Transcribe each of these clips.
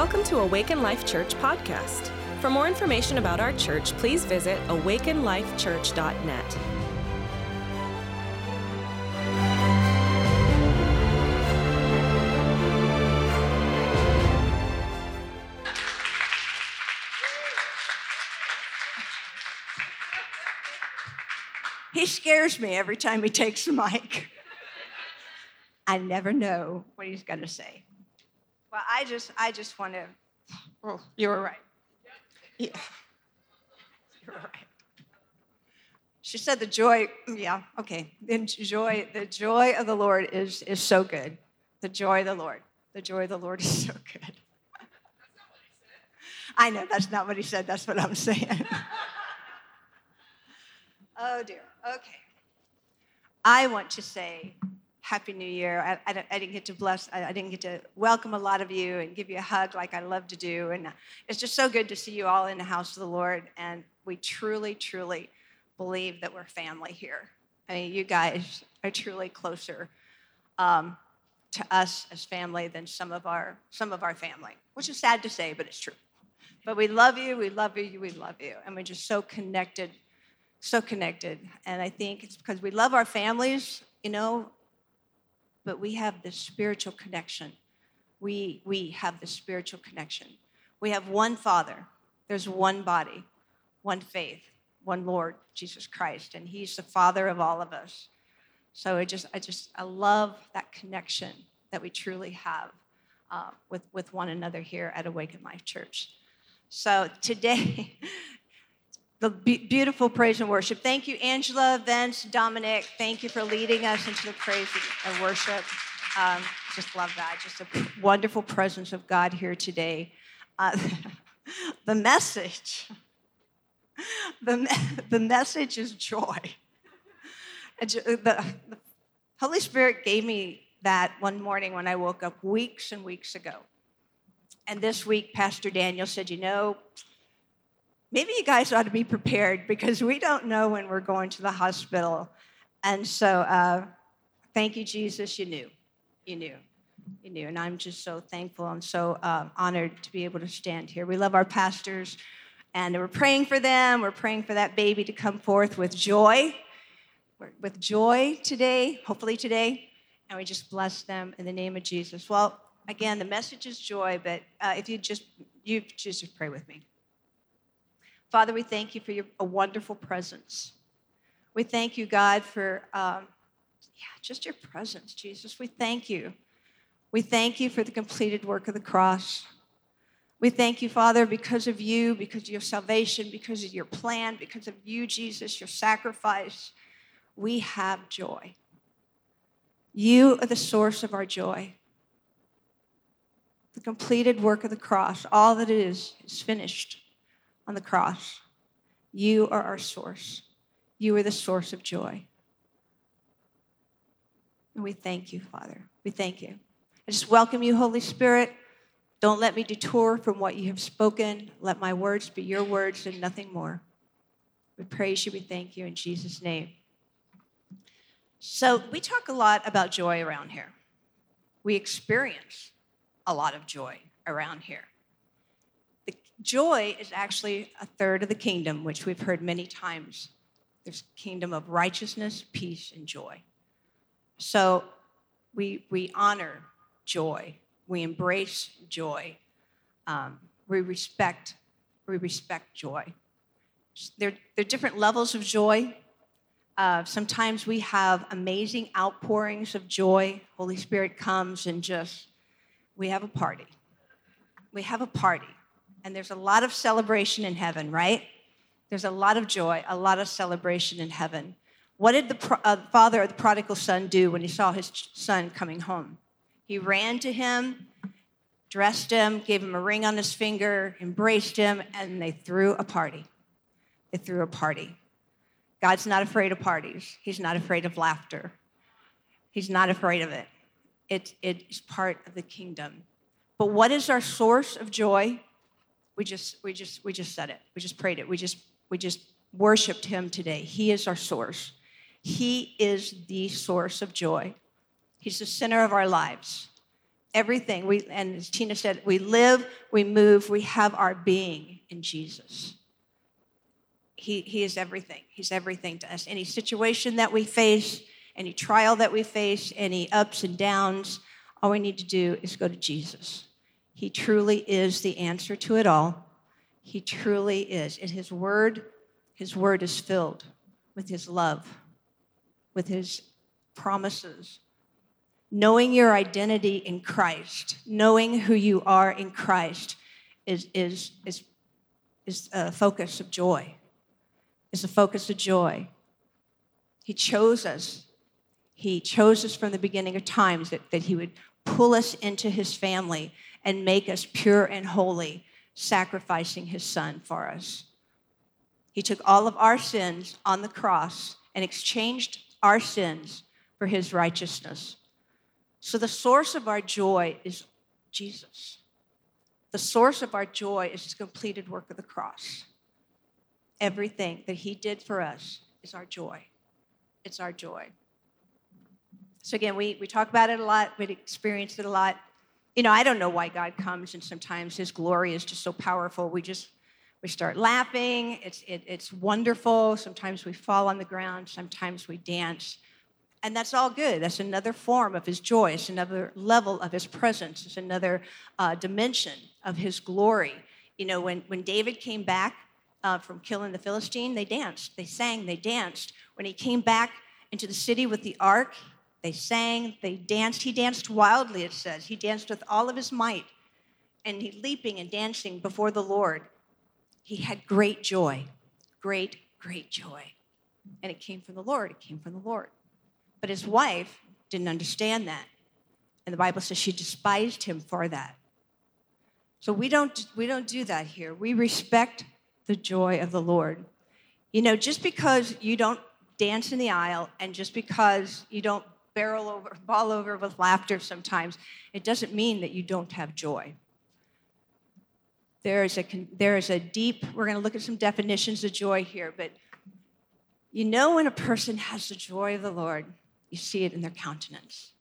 Welcome to Awaken Life Church podcast. For more information about our church, please visit awakenlifechurch.net. He scares me every time he takes the mic. I never know what he's going to say. Well, I just, I just want to. Oh, you were right. Yeah, you were right. She said the joy. Yeah, okay. The joy, the joy of the Lord is is so good. The joy of the Lord. The joy of the Lord is so good. I know that's not what he said. That's what I'm saying. oh dear. Okay. I want to say Happy New Year. I, I, I didn't get to bless, I, I, didn't get to welcome a lot of you and give you a hug like I love to do. And it's just so good to see you all in the house of the Lord. And we truly, truly believe that we're family here. I mean, you guys are truly closer um, to us as family than some of our some of our family, which is sad to say, but it's true. But we love you, we love you, we love you, and we're just so connected, so connected. And I think it's because we love our families. You know, but we have the spiritual connection. We, we have the spiritual connection. We have one Father, there's one body, one faith, one Lord, Jesus Christ, and He's the Father of all of us. So I just, I just, I love that connection that we truly have uh, with, with one another here at Awaken Life Church. So today, the beautiful praise and worship. Thank you, Angela, Vince, Dominic. Thank you for leading us into the praise and worship. Um, just love that. Just a wonderful presence of God here today. Uh, the message, the, the message is joy. The, the Holy Spirit gave me that one morning when I woke up weeks and weeks ago. And this week, Pastor Daniel said, You know, maybe you guys ought to be prepared because we don't know when we're going to the hospital. And so, uh, thank you, Jesus. You knew. You knew. You knew. And I'm just so thankful and so uh, honored to be able to stand here. We love our pastors, and we're praying for them. We're praying for that baby to come forth with joy, with joy today, hopefully today. And we just bless them in the name of Jesus. Well, again, the message is joy, but uh, if you just you just pray with me. Father, we thank you for your, a wonderful presence. We thank you, God, for um, yeah, just your presence, Jesus. We thank you. We thank you for the completed work of the cross. We thank you, Father, because of you, because of your salvation, because of your plan, because of you, Jesus, your sacrifice. We have joy. You are the source of our joy. The completed work of the cross, all that it is, is finished on the cross. You are our source. You are the source of joy. And we thank you, Father. We thank you. I just welcome you, Holy Spirit. Don't let me detour from what you have spoken. Let my words be your words and nothing more. We praise you. We thank you in Jesus' name. So, we talk a lot about joy around here. We experience a lot of joy around here. Joy is actually a third of the kingdom, which we've heard many times. There's kingdom of righteousness, peace, and joy. So we, we honor joy. We embrace joy. Um, we respect we respect joy. There, there are different levels of joy. Uh, sometimes we have amazing outpourings of joy. Holy Spirit comes and just we have a party. We have a party and there's a lot of celebration in heaven, right? There's a lot of joy, a lot of celebration in heaven. What did the pro- uh, father of the prodigal son do when he saw his son coming home? He ran to him, dressed him, gave him a ring on his finger, embraced him, and they threw a party. They threw a party. God's not afraid of parties, He's not afraid of laughter. He's not afraid of it. It, it is part of the kingdom. But what is our source of joy? We just we just we just said it we just prayed it we just we just worshiped him today he is our source he is the source of joy he's the center of our lives Everything. We, and as Tina said, we live, we move, we have our being in Jesus. He, he is everything. He's everything to us. Any situation that we face, any trial that we face, any ups and downs, all we need to do is go to Jesus. He truly is the answer to it all. He truly is. In His Word, His Word is filled with His love, with His promises. Knowing your identity in Christ, knowing who you are in Christ, is, is, is, is a focus of joy, is a focus of joy. He chose us. He chose us from the beginning of times that, that He would pull us into His family and make us pure and holy, sacrificing His Son for us. He took all of our sins on the cross and exchanged our sins for his righteousness. So the source of our joy is Jesus. The source of our joy is his completed work of the cross. Everything that he did for us is our joy. It's our joy. So again, we, we talk about it a lot, we experience it a lot. You know, I don't know why God comes, and sometimes his glory is just so powerful. We just we start laughing. It's, it, it's wonderful. Sometimes we fall on the ground. Sometimes we dance. And that's all good. That's another form of his joy. It's another level of his presence. It's another uh, dimension of his glory. You know, when, when David came back uh, from killing the Philistine, they danced, they sang, they danced. When he came back into the city with the ark, they sang, they danced. He danced wildly, it says. He danced with all of his might, and he leaping and dancing before the Lord. He had great joy, great, great joy. And it came from the Lord. It came from the Lord. But his wife didn't understand that. And the Bible says she despised him for that. So we don't, we don't do that here. We respect the joy of the Lord. You know, just because you don't dance in the aisle and just because you don't barrel over, fall over with laughter sometimes, it doesn't mean that you don't have joy. There is a, there is a deep, we're going to look at some definitions of joy here, but you know when a person has the joy of the Lord, you see it in their countenance.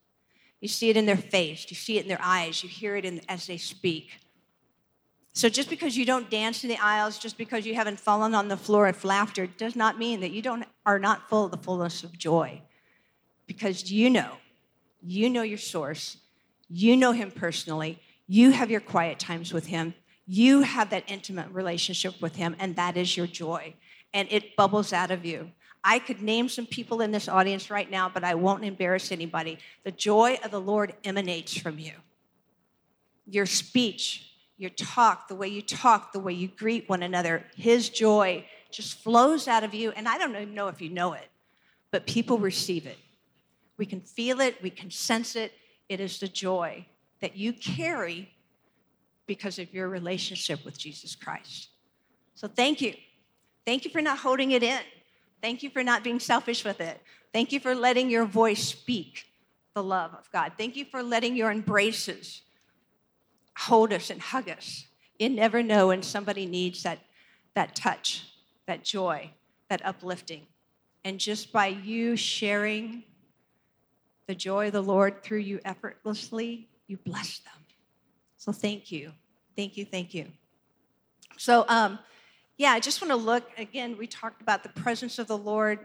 You see it in their face. You see it in their eyes. You hear it in, as they speak. So just because you don't dance in the aisles, just because you haven't fallen on the floor of laughter, does not mean that you don't, are not full of the fullness of joy. Because you know, you know your source, you know him personally, you have your quiet times with him, you have that intimate relationship with him, and that is your joy. And it bubbles out of you. I could name some people in this audience right now, but I won't embarrass anybody. The joy of the Lord emanates from you. Your speech, your talk, the way you talk, the way you greet one another, His joy just flows out of you. And I don't even know if you know it, but people receive it. We can feel it, we can sense it. It is the joy that you carry because of your relationship with Jesus Christ. So thank you. Thank you for not holding it in. Thank you for not being selfish with it. Thank you for letting your voice speak the love of God. Thank you for letting your embraces hold us and hug us. You never know when somebody needs that, that touch, that joy, that uplifting. And just by you sharing the joy of the Lord through you effortlessly, you bless them. So thank you. Thank you. Thank you. So, um, yeah, I just want to look again. We talked about the presence of the Lord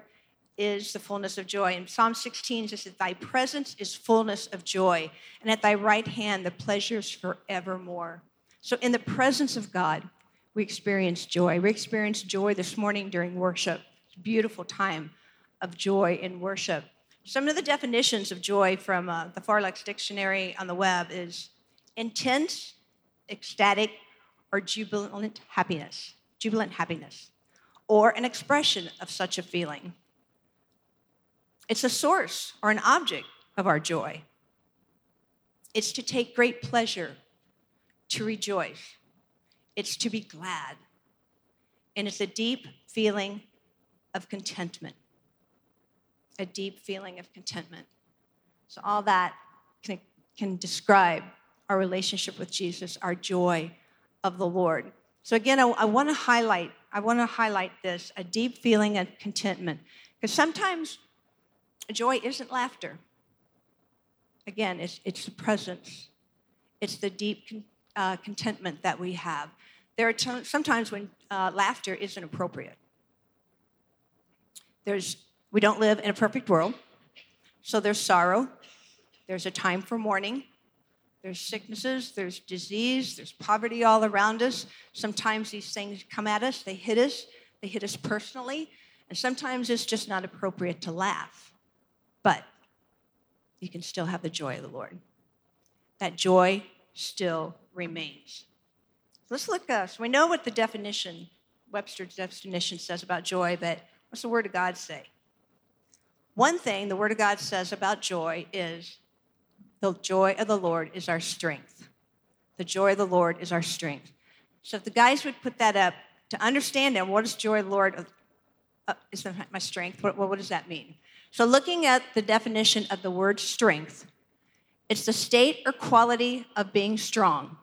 is the fullness of joy. In Psalm 16, it says, Thy presence is fullness of joy, and at thy right hand the pleasures forevermore. So, in the presence of God, we experience joy. We experienced joy this morning during worship. Beautiful time of joy in worship. Some of the definitions of joy from uh, the Farlex Dictionary on the web is intense, ecstatic, or jubilant happiness jubilant happiness, or an expression of such a feeling. It's a source or an object of our joy. It's to take great pleasure, to rejoice. It's to be glad. And it's a deep feeling of contentment. A deep feeling of contentment. So, all that can, can describe our relationship with Jesus, our joy of the Lord. So again, I, I want to highlight, I want to highlight this, a deep feeling of contentment. Because sometimes joy isn't laughter. Again, it's, it's the presence it's the deep con- uh, contentment that we have. There are t- sometimes when uh, laughter isn't appropriate. There's, we don't live in a perfect world, so there's sorrow, there's a time for mourning, there's sicknesses, there's disease, there's poverty all around us. Sometimes these things come at us, they hit us, they hit us personally, and sometimes it's just not appropriate to laugh. But you can still have the joy of the Lord. That joy still remains. Let's look at us. We know what the definition, Webster's definition says about joy, but what's the Word of God say? One thing the Word of God says about joy is the joy of the Lord is our strength. The joy of the Lord is our strength. So if the guys would put that up to understand them, what is joy Lord uh, is my strength? What, what does that mean? So looking at the definition of the word strength, it's the state or quality of being strong,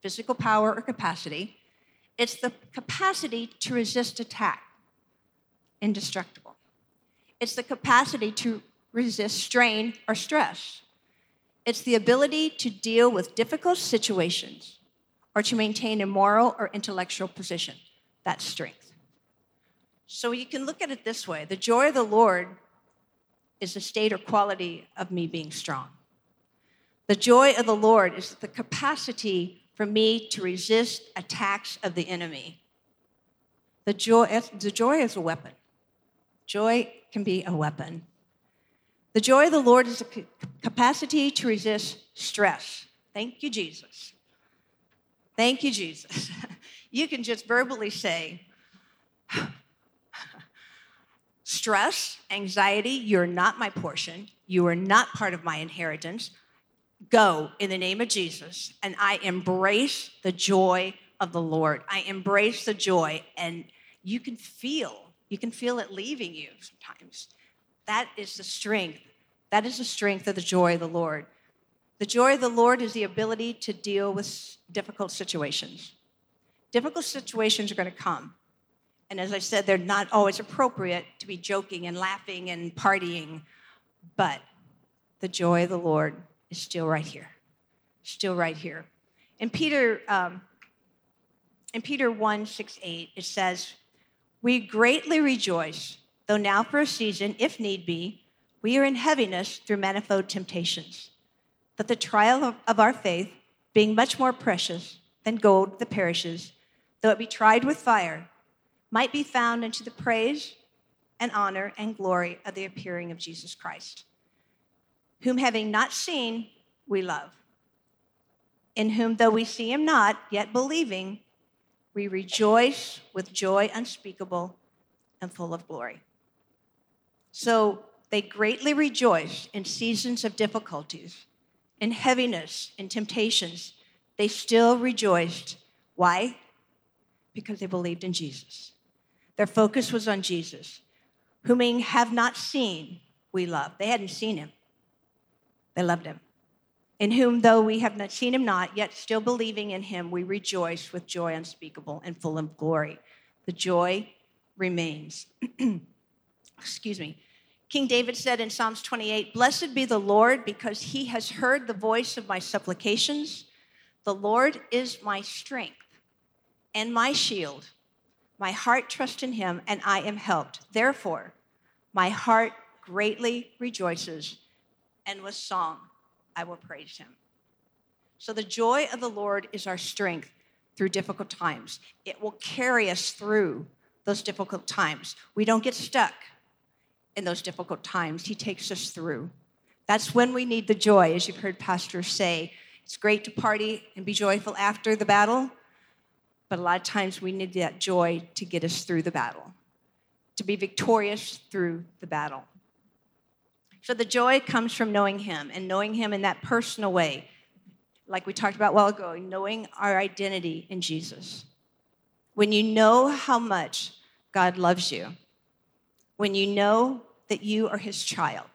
physical power or capacity. It's the capacity to resist attack, indestructible. It's the capacity to resist strain or stress. It's the ability to deal with difficult situations or to maintain a moral or intellectual position. That's strength. So you can look at it this way the joy of the Lord is the state or quality of me being strong. The joy of the Lord is the capacity for me to resist attacks of the enemy. The joy, the joy is a weapon. Joy can be a weapon. The joy of the Lord is the capacity to resist stress. Thank you, Jesus. Thank you, Jesus. you can just verbally say, stress, anxiety, you're not my portion. You are not part of my inheritance. Go in the name of Jesus. And I embrace the joy of the Lord. I embrace the joy, and you can feel, you can feel it leaving you sometimes. That is the strength. That is the strength of the joy of the Lord. The joy of the Lord is the ability to deal with difficult situations. Difficult situations are going to come. And as I said, they're not always appropriate to be joking and laughing and partying, but the joy of the Lord is still right here, still right here. In Peter, um, in Peter 1 6 8, it says, We greatly rejoice, though now for a season, if need be, we are in heaviness through manifold temptations, that the trial of, our faith, being much more precious than gold that perishes, though it be tried with fire, might be found unto the praise and honor and glory of the appearing of Jesus Christ, whom having not seen, we love, in whom, though we see him not, yet believing, we rejoice with joy unspeakable and full of glory. So they greatly rejoiced in seasons of difficulties, in heaviness, in temptations. They still rejoiced. Why? Because they believed in Jesus. Their focus was on Jesus, whom we have not seen, we love. They hadn't seen him, they loved him. In whom, though we have not seen him not, yet still believing in him, we rejoice with joy unspeakable and full of glory. The joy remains. Excuse me. King David said in Psalms 28 Blessed be the Lord, because he has heard the voice of my supplications. The Lord is my strength and my shield. My heart trusts in him, and I am helped. Therefore, my heart greatly rejoices, and with song I will praise him. So, the joy of the Lord is our strength through difficult times. It will carry us through those difficult times. We don't get stuck in those difficult times. He takes us through. That's when we need the joy, as you've heard pastors say. It's great to party and be joyful after the battle, but a lot of times we need that joy to get us through the battle, to be victorious through the battle. So the joy comes from knowing Him and knowing Him in that personal way, like we talked about a while ago, knowing our identity in Jesus. When you know how much God loves you, when you know that you are his child,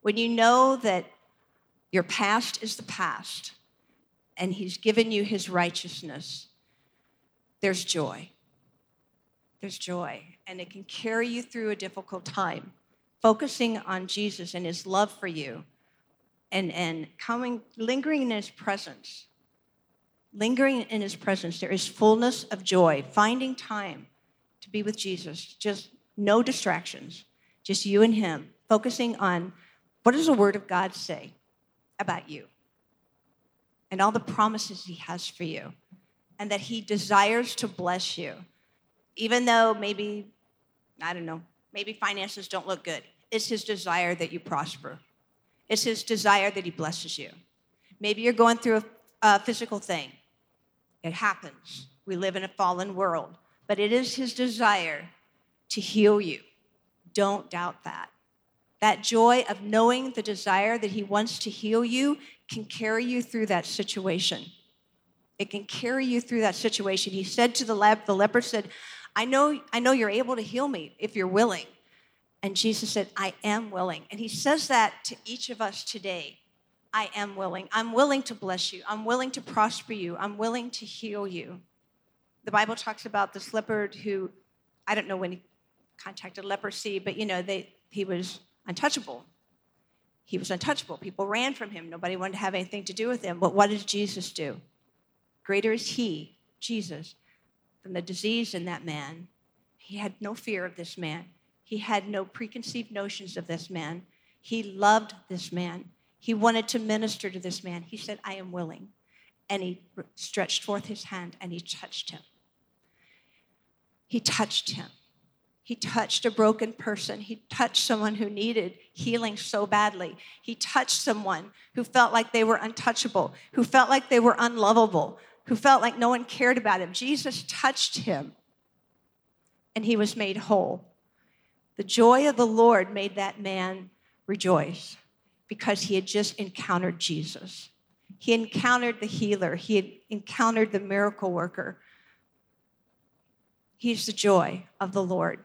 when you know that your past is the past and he's given you his righteousness, there's joy. There's joy, and it can carry you through a difficult time. Focusing on Jesus and his love for you and, and coming, lingering in his presence. Lingering in his presence, there is fullness of joy, finding time to be with Jesus, just no distractions, just you and him, focusing on what does the word of God say about you and all the promises he has for you, and that he desires to bless you, even though maybe, I don't know, maybe finances don't look good. It's his desire that you prosper. It's his desire that he blesses you. Maybe you're going through a, a physical thing. It happens. We live in a fallen world, but it is his desire to heal you. Don't doubt that. That joy of knowing the desire that he wants to heal you can carry you through that situation. It can carry you through that situation. He said to the, lep- the leper, said, I know, I know you're able to heal me if you're willing. And Jesus said, I am willing. And he says that to each of us today. I am willing. I'm willing to bless you. I'm willing to prosper you. I'm willing to heal you. The Bible talks about this leopard who, I don't know when he contacted leprosy, but you know, they, he was untouchable. He was untouchable. People ran from him. Nobody wanted to have anything to do with him. But what did Jesus do? Greater is he, Jesus, than the disease in that man. He had no fear of this man. He had no preconceived notions of this man. He loved this man. He wanted to minister to this man. He said, I am willing. And he stretched forth his hand and he touched him. He touched him. He touched a broken person. He touched someone who needed healing so badly. He touched someone who felt like they were untouchable, who felt like they were unlovable, who felt like no one cared about him. Jesus touched him and he was made whole. The joy of the Lord made that man rejoice because he had just encountered Jesus. He encountered the healer, he had encountered the miracle worker. He's the joy of the Lord.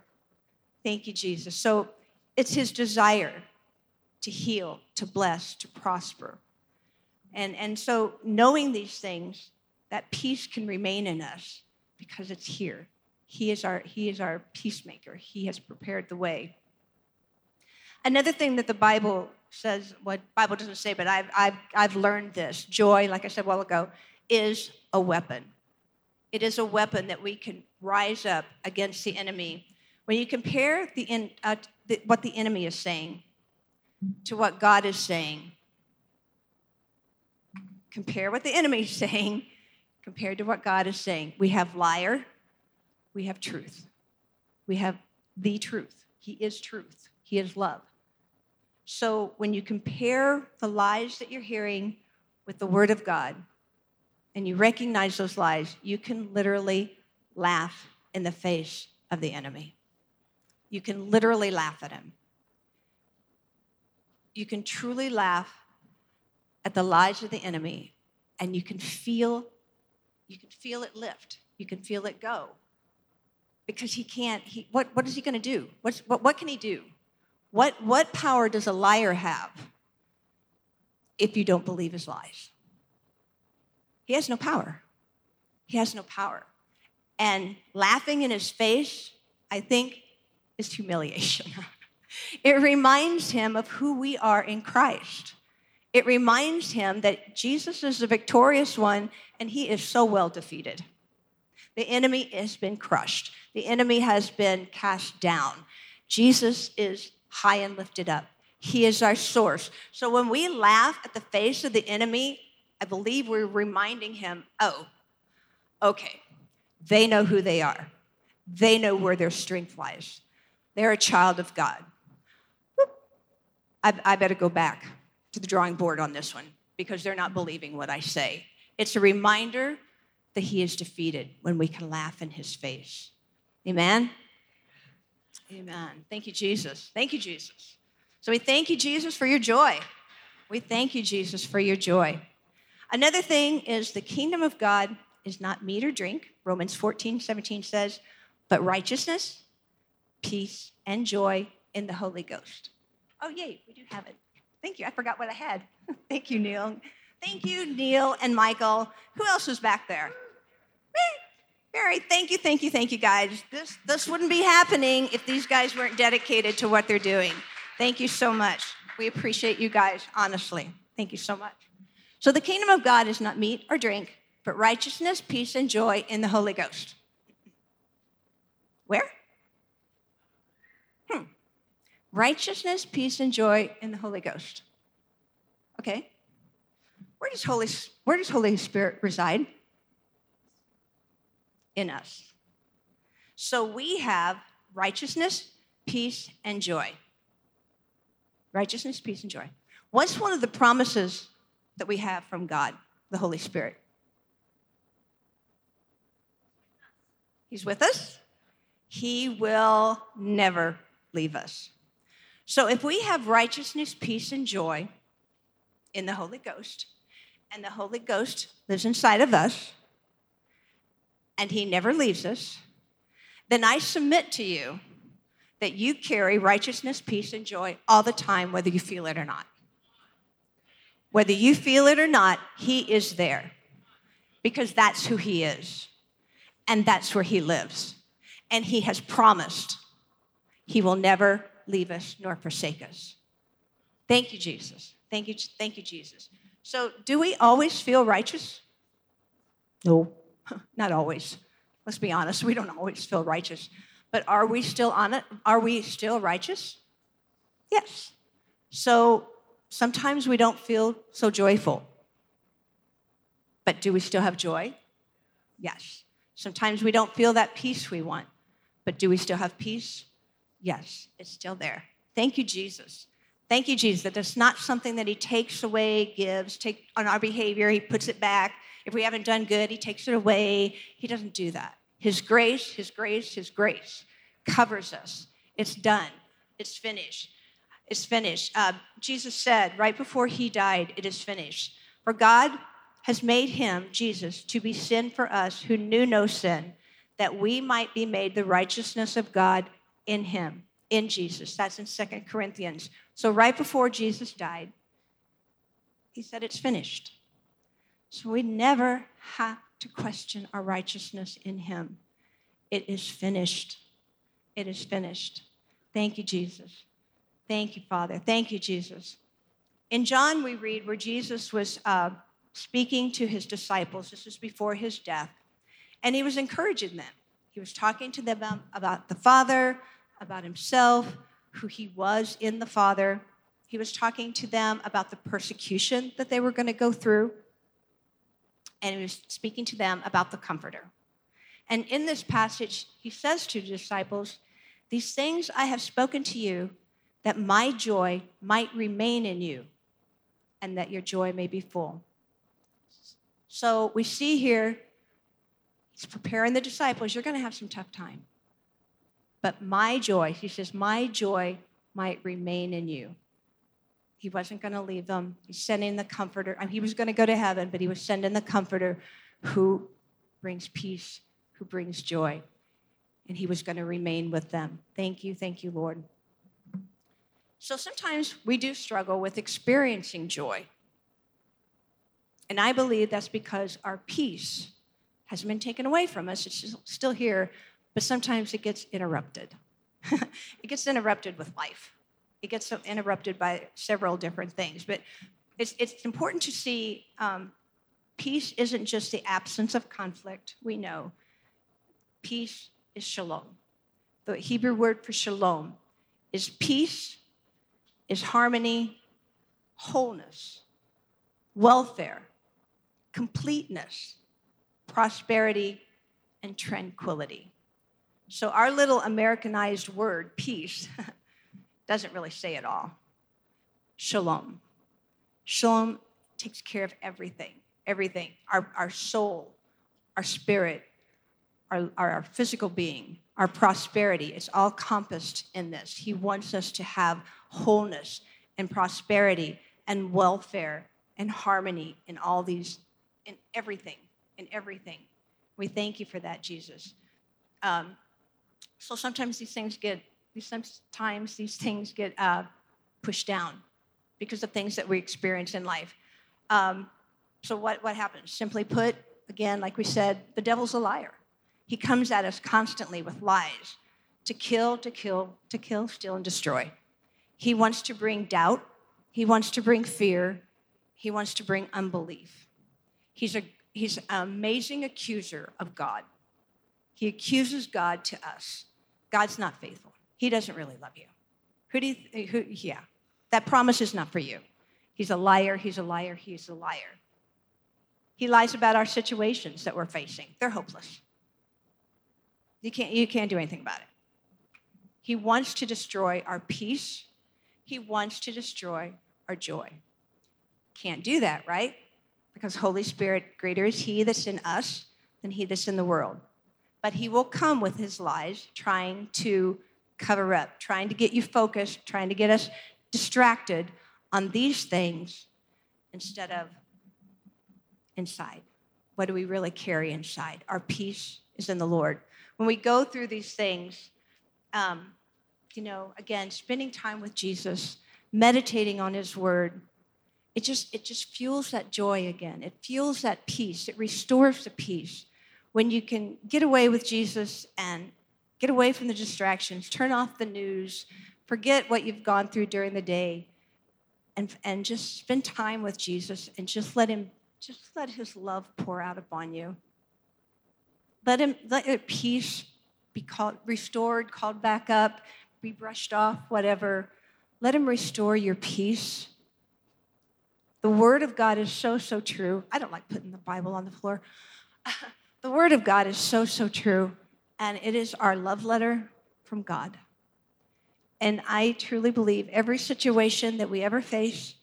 Thank you, Jesus. So it's his desire to heal, to bless, to prosper. And, and so knowing these things, that peace can remain in us because it's here. He is our, he is our peacemaker. He has prepared the way. Another thing that the Bible says, what Bible doesn't say, but I've, I've, I've learned this joy, like I said a while ago, is a weapon. It is a weapon that we can rise up against the enemy. When you compare the, in, uh, the, what the enemy is saying to what God is saying, compare what the enemy is saying compared to what God is saying. We have liar, we have truth. We have the truth. He is truth, He is love. So when you compare the lies that you're hearing with the Word of God, and you recognize those lies, you can literally laugh in the face of the enemy. You can literally laugh at him. You can truly laugh at the lies of the enemy, and you can feel, you can feel it lift. You can feel it go because he can't he, what, what is he going to do? What's, what, what can he do? What, what power does a liar have if you don't believe his lies? He has no power. He has no power. And laughing in his face i think is humiliation. It reminds him of who we are in christ. It reminds him that jesus is the victorious one and he is so well defeated. The enemy has been crushed, the enemy has been cast down. Jesus is high and lifted up. He is our source. So when we laugh at the face of the enemy, I believe we're reminding him, oh, okay, they know who they are. They know where their strength lies. They're a child of God. I, I better go back to the drawing board on this one because they're not believing what I say. It's a reminder that he is defeated when we can laugh in his face. Amen? Amen. Thank you, Jesus. Thank you, Jesus. So we thank you, Jesus, for your joy. We thank you, Jesus, for your joy. Another thing is the kingdom of God is not meat or drink. Romans 14, 17 says, but righteousness, peace, and joy in the Holy Ghost. Oh, yay, we do have it. Thank you. I forgot what I had. Thank you, Neil. Thank you, Neil and Michael. Who else was back there? Thank you, thank you, thank you, guys. This, this wouldn't be happening if these guys weren't dedicated to what they're doing. Thank you so much. We appreciate you guys, honestly. Thank you so much. So the kingdom of God is not meat or drink, but righteousness, peace, and joy in the Holy Ghost. Where? Hmm. Righteousness, peace, and joy in the Holy Ghost. Okay. Where does Holy, where does Holy Spirit reside? In us. So we have righteousness, peace, and joy. Righteousness, peace, and joy. What's one of the promises that we have from God, the Holy Spirit? He's with us. He will never leave us. So if we have righteousness, peace, and joy in the Holy Ghost, and the Holy Ghost lives inside of us, and He never leaves us, then I submit to you that you carry righteousness, peace, and joy all the time, whether you feel it or not. Whether you feel it or not, He is there because that's who He is and that's where He lives. And He has promised He will never leave us nor forsake us. Thank you, Jesus. Thank you, thank you, Jesus. So, do we always feel righteous? No, not always. Let's be honest, we don't always feel righteous. But are we still on it? Are we still righteous? Yes. So sometimes we don't feel so joyful. But do we still have joy? Yes. Sometimes we don't feel that peace we want. But do we still have peace? Yes, it's still there. Thank you, Jesus. Thank you, Jesus, that it's not something that He takes away, gives, take on our behavior, He puts it back. If we haven't done good, He takes it away. He doesn't do that. His grace, His grace, His grace covers us. It's done. It's finished. It's finished. Uh, Jesus said right before He died, It is finished. For God has made Him, Jesus, to be sin for us who knew no sin, that we might be made the righteousness of God in Him, in Jesus. That's in Second Corinthians. So right before Jesus died, He said, It's finished. So we never have to question our righteousness in Him. It is finished. It is finished. Thank you, Jesus. Thank you, Father. Thank you, Jesus. In John, we read where Jesus was uh, speaking to his disciples. This was before his death. And he was encouraging them. He was talking to them about the Father, about himself, who he was in the Father. He was talking to them about the persecution that they were going to go through and he was speaking to them about the Comforter. And in this passage, he says to the disciples, These things I have spoken to you, that my joy might remain in you, and that your joy may be full. So we see here, he's preparing the disciples. You're going to have some tough time. But my joy, he says, my joy might remain in you. He wasn't going to leave them. He's sending the comforter. He was going to go to heaven, but he was sending the comforter who brings peace, who brings joy. And he was going to remain with them. Thank you, thank you, Lord. So sometimes we do struggle with experiencing joy. And I believe that's because our peace hasn't been taken away from us. It's still here, but sometimes it gets interrupted. it gets interrupted with life it gets interrupted by several different things. But it's, it's important to see um, peace isn't just the absence of conflict, we know. Peace is shalom. The Hebrew word for shalom is peace, is harmony, wholeness, welfare, completeness, prosperity, and tranquility. So, our little Americanized word, peace, doesn't really say it all. Shalom. Shalom takes care of everything, everything. Our, our soul, our spirit, our, our physical being, our prosperity, it's all compassed in this. He wants us to have wholeness and prosperity and welfare and harmony in all these, in everything, in everything. We thank you for that, Jesus. Um, so sometimes these things get sometimes these things get uh, pushed down because of things that we experience in life. Um, so what, what happens? Simply put, again, like we said, the devil's a liar. He comes at us constantly with lies to kill, to kill, to kill, steal, and destroy. He wants to bring doubt. He wants to bring fear he wants to bring unbelief. He's, a, he's an amazing accuser of God. He accuses God to us. God's not faithful. He doesn't really love you. Who do you, who, yeah, that promise is not for you. He's a liar, he's a liar, he's a liar. He lies about our situations that we're facing. They're hopeless. You can't, you can't do anything about it. He wants to destroy our peace. He wants to destroy our joy. Can't do that, right? Because Holy Spirit, greater is He that's in us than He that's in the world. But He will come with His lies, trying to cover up, trying to get you focused, trying to get us distracted on these things instead of inside. What do we really carry inside? Our peace is in the Lord. When we go through these things, um, you know, again, spending time with Jesus, meditating on His Word, it just it just fuels that joy again. It fuels that peace. It restores the peace when you can get away with Jesus and get away from the distractions, turn off the news, forget what you've gone through during the day, and, and just spend time with Jesus and just let him just let his love pour out upon you. Let him let your peace be called restored, called back up, be brushed off, whatever. Let him restore your peace. The word of God is so, so true. I don't like putting the Bible on the floor. the word of God is so, so true. And it is our love letter from God. And I truly believe every situation that we ever face,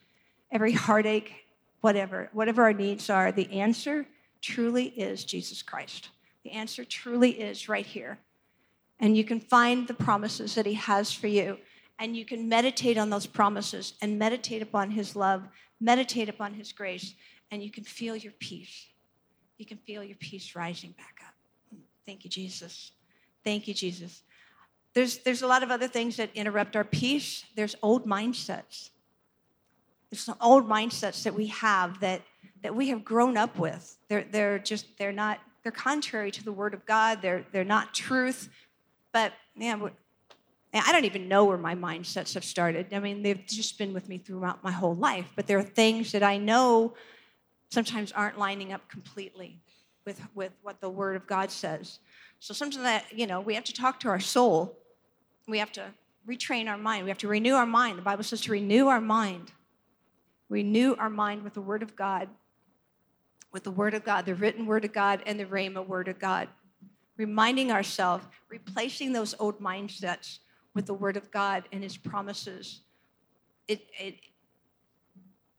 every heartache, whatever, whatever our needs are, the answer truly is Jesus Christ. The answer truly is right here. And you can find the promises that He has for you. And you can meditate on those promises and meditate upon His love, meditate upon His grace, and you can feel your peace. You can feel your peace rising back up. Thank you, Jesus. Thank you, Jesus. There's, there's a lot of other things that interrupt our peace. There's old mindsets. There's some old mindsets that we have that, that we have grown up with. They're, they're just, they're not, they're contrary to the word of God. They're, they're not truth. But man, I don't even know where my mindsets have started. I mean, they've just been with me throughout my whole life. But there are things that I know sometimes aren't lining up completely with, with what the Word of God says. So sometimes that, you know, we have to talk to our soul. We have to retrain our mind. We have to renew our mind. The Bible says to renew our mind renew our mind with the Word of God, with the Word of God, the written Word of God, and the Rhema Word of God. Reminding ourselves, replacing those old mindsets with the Word of God and His promises. It, it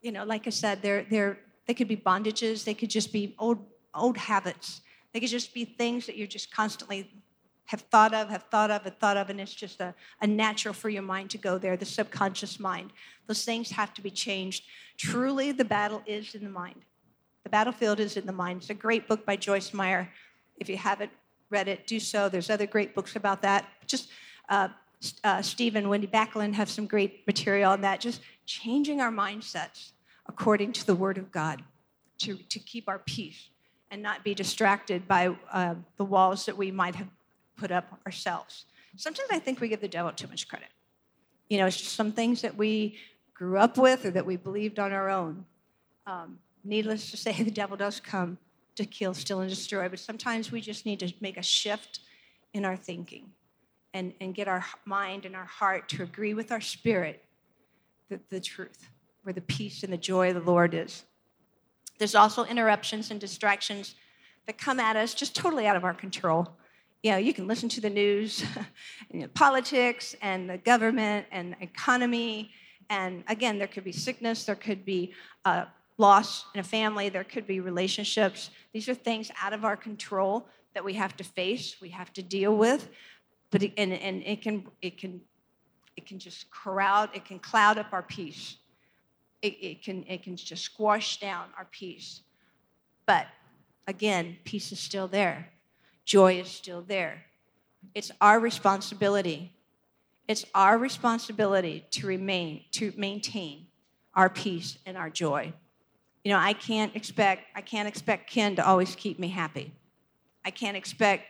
you know, like I said, they're, they're, they could be bondages, they could just be old, old habits, they could just be things that you're just constantly have thought of, have thought of, have thought of, and it's just a, a natural for your mind to go there, the subconscious mind. Those things have to be changed. Truly, the battle is in the mind. The battlefield is in the mind. It's a great book by Joyce Meyer. If you haven't read it, do so. There's other great books about that. Just uh, uh, Steve and Wendy Backlund have some great material on that. Just changing our mindsets according to the Word of God to, to keep our peace and not be distracted by uh, the walls that we might have put up ourselves. Sometimes I think we give the devil too much credit. You know, it's just some things that we grew up with or that we believed on our own. Um, needless to say, the devil does come to kill, steal, and destroy, but sometimes we just need to make a shift in our thinking and, and get our mind and our heart to agree with our spirit the, the truth, where the peace and the joy of the Lord is. There's also interruptions and distractions that come at us just totally out of our control you know, you can listen to the news, you know, politics and the government and economy. And again, there could be sickness, there could be uh, loss in a family, there could be relationships. These are things out of our control that we have to face, we have to deal with. But and, and it can it can it can just crowd, it can cloud up our peace. It, it can it can just squash down our peace. But again, peace is still there joy is still there. It's our responsibility. It's our responsibility to remain, to maintain our peace and our joy. You know, I can't expect, I can't expect Ken to always keep me happy. I can't expect,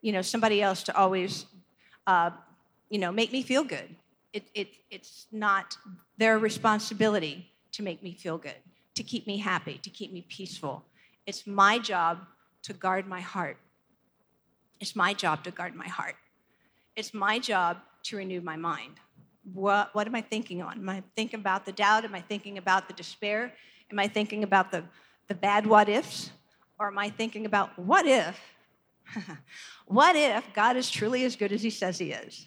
you know, somebody else to always, uh, you know, make me feel good. It, it, it's not their responsibility to make me feel good, to keep me happy, to keep me peaceful. It's my job to guard my heart. It's my job to guard my heart. It's my job to renew my mind. What, what am I thinking on? Am I thinking about the doubt? Am I thinking about the despair? Am I thinking about the, the bad what ifs? Or am I thinking about what if? what if God is truly as good as he says he is?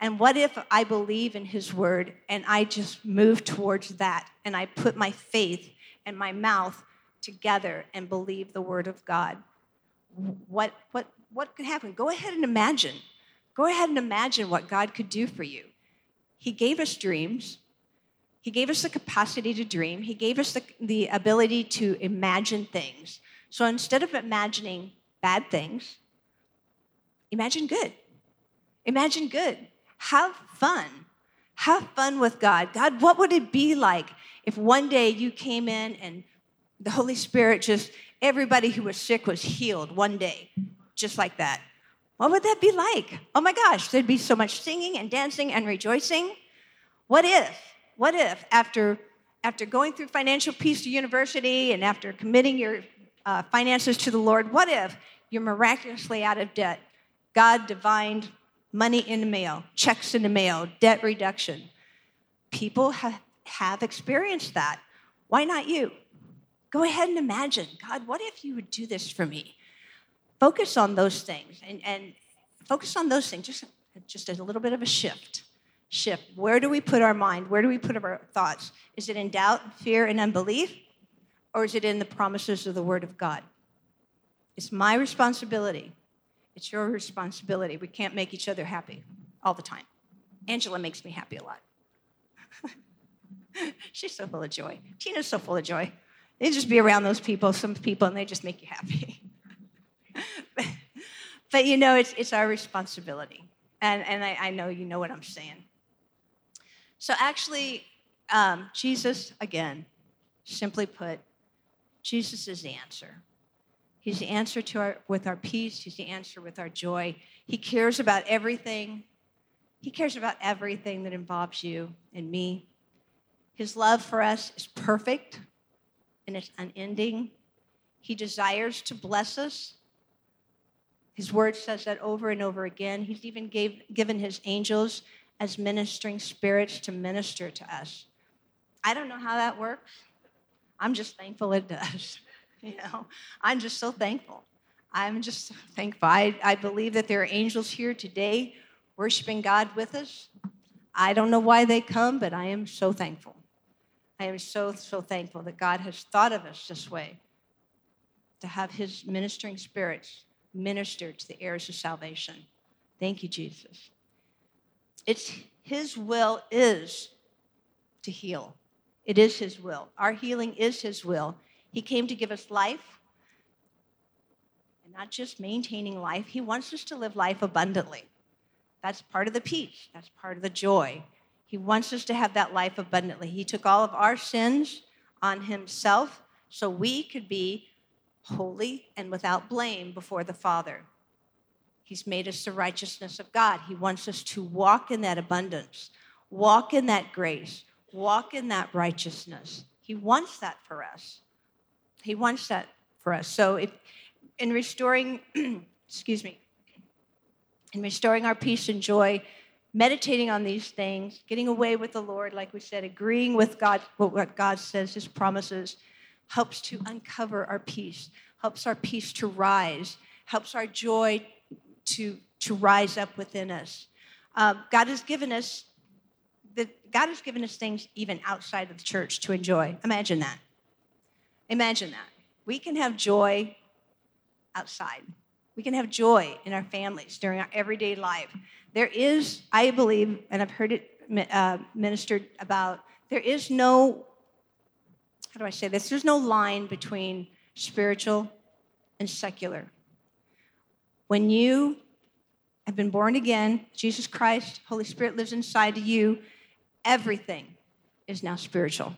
And what if I believe in his word and I just move towards that and I put my faith and my mouth together and believe the word of God? What, what, what could happen? Go ahead and imagine. Go ahead and imagine what God could do for you. He gave us dreams. He gave us the capacity to dream. He gave us the, the ability to imagine things. So instead of imagining bad things, imagine good. Imagine good have fun. Have fun with God. God, what would it be like if one day you came in and the Holy Spirit just, everybody who was sick was healed one day, just like that? What would that be like? Oh my gosh, there'd be so much singing and dancing and rejoicing. What if, what if after, after going through Financial Peace to University and after committing your uh, finances to the Lord, what if you're miraculously out of debt? God divined money in the mail, checks in the mail, debt reduction. People have, have experienced that. Why not you? Go ahead and imagine God, what if you would do this for me? Focus on those things and, and focus on those things, just, just a little bit of a shift. Shift. Where do we put our mind? Where do we put our thoughts? Is it in doubt, fear, and unbelief? Or is it in the promises of the Word of God? It's my responsibility it's your responsibility. We can't make each other happy all the time. Angela makes me happy a lot. She's so full of joy. Tina's so full of joy. They just be around those people, some people, and they just make you happy. but, but, you know, it's, it's our responsibility. And, and I, I know you know what I'm saying. So, actually, um, Jesus, again, simply put, Jesus is the answer. He's the answer to our, with our peace. He's the answer with our joy. He cares about everything. He cares about everything that involves you and me. His love for us is perfect and it's unending. He desires to bless us. His word says that over and over again. He's even gave, given his angels as ministering spirits to minister to us. I don't know how that works. I'm just thankful it does. You know, I'm just so thankful. I'm just so thankful. I, I believe that there are angels here today worshiping God with us. I don't know why they come, but I am so thankful. I am so, so thankful that God has thought of us this way to have his ministering spirits minister to the heirs of salvation. Thank you, Jesus. It's his will is to heal. It is his will. Our healing is his will. He came to give us life, and not just maintaining life, He wants us to live life abundantly. That's part of the peace, that's part of the joy. He wants us to have that life abundantly. He took all of our sins on Himself so we could be holy and without blame before the Father. He's made us the righteousness of God. He wants us to walk in that abundance, walk in that grace, walk in that righteousness. He wants that for us. He wants that for us. So if in restoring, excuse me, in restoring our peace and joy, meditating on these things, getting away with the Lord, like we said, agreeing with God, what God says, His promises, helps to uncover our peace, helps our peace to rise, helps our joy to, to rise up within us. Uh, God has given us the, God has given us things even outside of the church to enjoy. Imagine that. Imagine that. We can have joy outside. We can have joy in our families during our everyday life. There is, I believe, and I've heard it uh, ministered about, there is no, how do I say this? There's no line between spiritual and secular. When you have been born again, Jesus Christ, Holy Spirit lives inside of you, everything is now spiritual.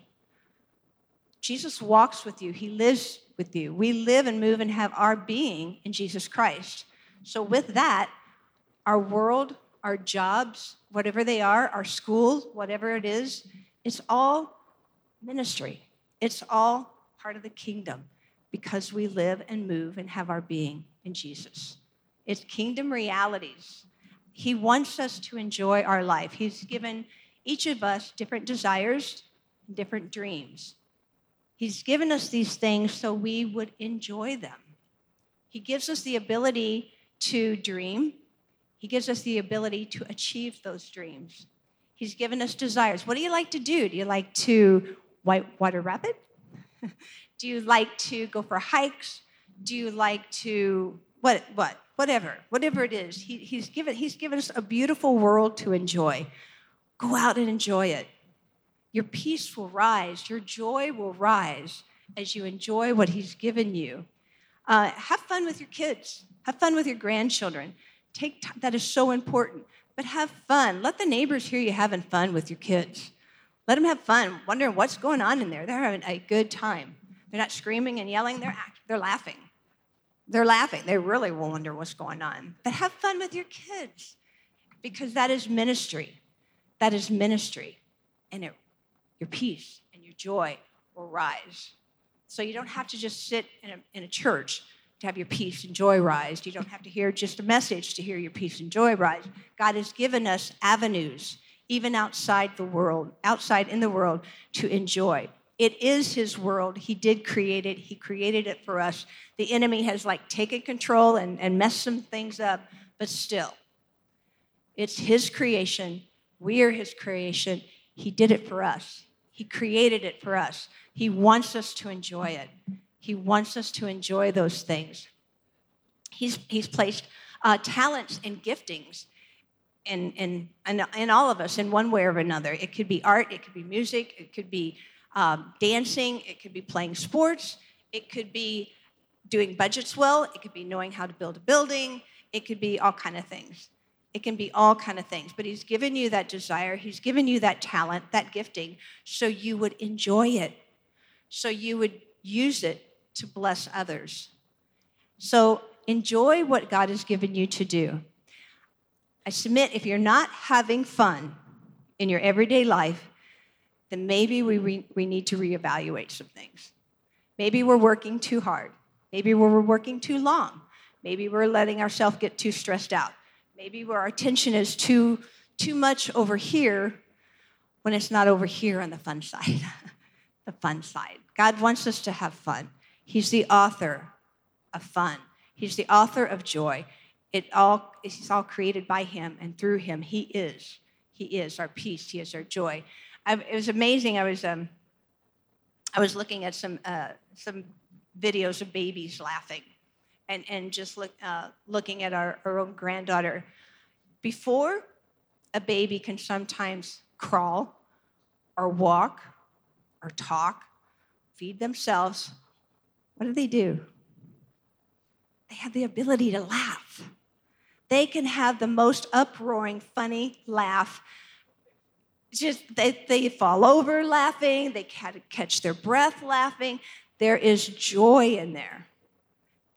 Jesus walks with you, He lives with you. We live and move and have our being in Jesus Christ. So, with that, our world, our jobs, whatever they are, our school, whatever it is, it's all ministry. It's all part of the kingdom because we live and move and have our being in Jesus. It's kingdom realities. He wants us to enjoy our life. He's given each of us different desires different dreams. He's given us these things so we would enjoy them. He gives us the ability to dream, He gives us the ability to achieve those dreams. He's given us desires. What do you like to do? Do you like to white water rapid? do you like to go for hikes? Do you like to what what whatever whatever it is? He, he's given he's given us a beautiful world to enjoy. Go out and enjoy it. Your peace will rise. Your joy will rise as you enjoy what he's given you. Uh, have fun with your kids. Have fun with your grandchildren. Take time. That is so important. But have fun. Let the neighbors hear you having fun with your kids. Let them have fun, wondering what's going on in there. They're having a good time. They're not screaming and yelling, they're, they're laughing. They're laughing. They really will wonder what's going on. But have fun with your kids because that is ministry. That is ministry. And it, your peace and your joy will rise. So you don't have to just sit in a, in a church to have your peace and joy rise. You don't have to hear just a message to hear your peace and joy rise. God has given us avenues, even outside the world, outside in the world, to enjoy. It is His world. He did create it, He created it for us. The enemy has like taken control and, and messed some things up, but still, it's His creation. We are His creation. He did it for us, He created it for us. He wants us to enjoy it. He wants us to enjoy those things. He's, he's placed uh, talents and giftings in, in, in, in, all of us in one way or another. It could be art, it could be music, it could be um, dancing, it could be playing sports, it could be doing budgets well, it could be knowing how to build a building, it could be all kind of things. It can be all kind of things, but he's given you that desire, he's given you that talent, that gifting, so you would enjoy it, so you would use it to bless others. So enjoy what God has given you to do. I submit if you're not having fun in your everyday life, then maybe we, re- we need to reevaluate some things. Maybe we're working too hard. Maybe we're working too long. Maybe we're letting ourselves get too stressed out. Maybe where our attention is too, too much over here when it's not over here on the fun side. the fun side. God wants us to have fun. He's the author of fun. He's the author of joy. It all is all created by him and through him. He is. He is our peace. He is our joy. I, it was amazing. I was um, I was looking at some uh, some videos of babies laughing, and and just look, uh, looking at our, our own granddaughter. Before a baby can sometimes crawl, or walk, or talk, feed themselves, what do they do? They have the ability to laugh. They can have the most uproaring, funny laugh. Just they, they fall over laughing, they catch their breath laughing. There is joy in there.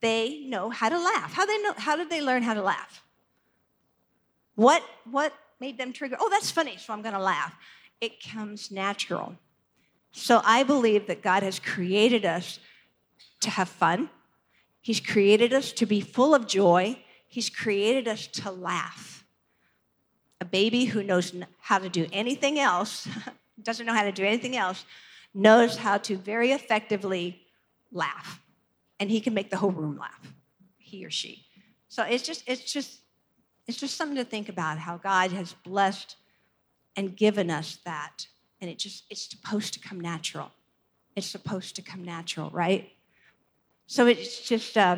They know how to laugh. How they know how did they learn how to laugh? What what made them trigger? Oh, that's funny, so I'm gonna laugh. It comes natural. So I believe that God has created us to have fun. He's created us to be full of joy. He's created us to laugh. A baby who knows how to do anything else, doesn't know how to do anything else, knows how to very effectively laugh. And he can make the whole room laugh, he or she. So it's just, it's just, it's just something to think about how God has blessed and given us that. And it just, it's supposed to come natural. It's supposed to come natural, right? So it's just, uh,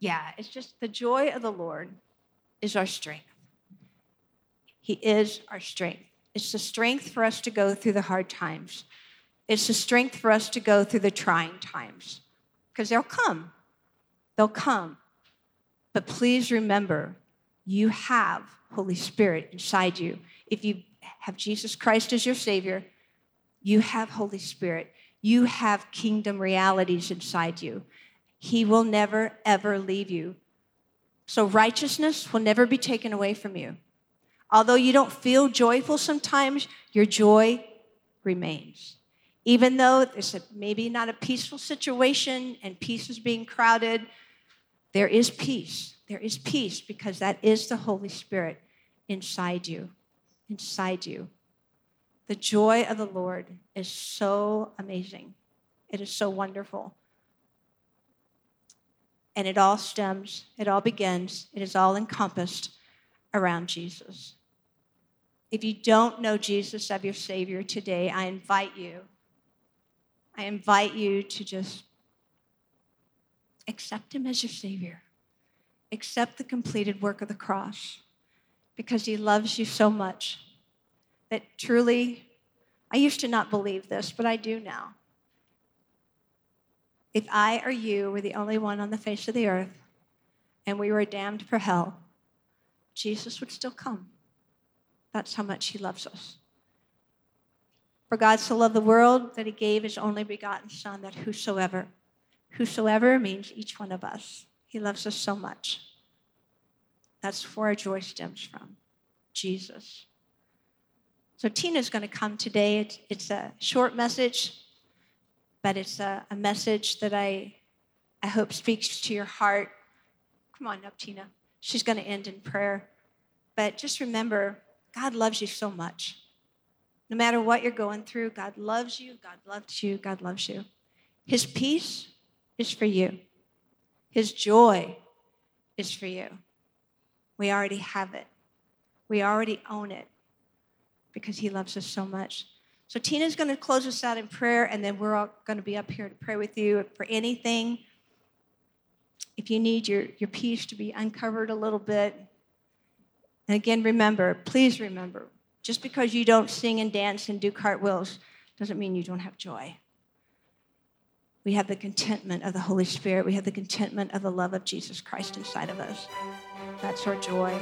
yeah, it's just the joy of the Lord is our strength. He is our strength. It's the strength for us to go through the hard times. It's the strength for us to go through the trying times because they'll come. They'll come. But please remember, you have Holy Spirit inside you. If you have Jesus Christ as your Savior, you have Holy Spirit you have kingdom realities inside you. He will never, ever leave you. So righteousness will never be taken away from you. Although you don't feel joyful sometimes, your joy remains. Even though it's a, maybe not a peaceful situation and peace is being crowded, there is peace. There is peace because that is the Holy Spirit inside you. Inside you. The joy of the Lord is so amazing. It is so wonderful. And it all stems, it all begins, it is all encompassed around Jesus. If you don't know Jesus as your Savior today, I invite you. I invite you to just accept Him as your Savior. Accept the completed work of the cross because He loves you so much that truly, I used to not believe this, but I do now. If I or you were the only one on the face of the earth and we were damned for hell, Jesus would still come. That's how much He loves us. For God so loved the world that He gave His only begotten Son, that whosoever, whosoever means each one of us, He loves us so much. That's where our joy stems from Jesus. So Tina's going to come today. It's, it's a short message, but it's a, a, message that I, I hope speaks to your heart. Come on up, Tina. She's going to end in prayer. But just remember, God loves you so much. No matter what you're going through, God loves you, God loves you, God loves you. His peace is for you, His joy is for you. We already have it, we already own it because He loves us so much. So, Tina's going to close us out in prayer, and then we're all going to be up here to pray with you for anything. If you need your, your peace to be uncovered a little bit. And again, remember, please remember, just because you don't sing and dance and do cartwheels doesn't mean you don't have joy. We have the contentment of the Holy Spirit. We have the contentment of the love of Jesus Christ inside of us. That's our joy.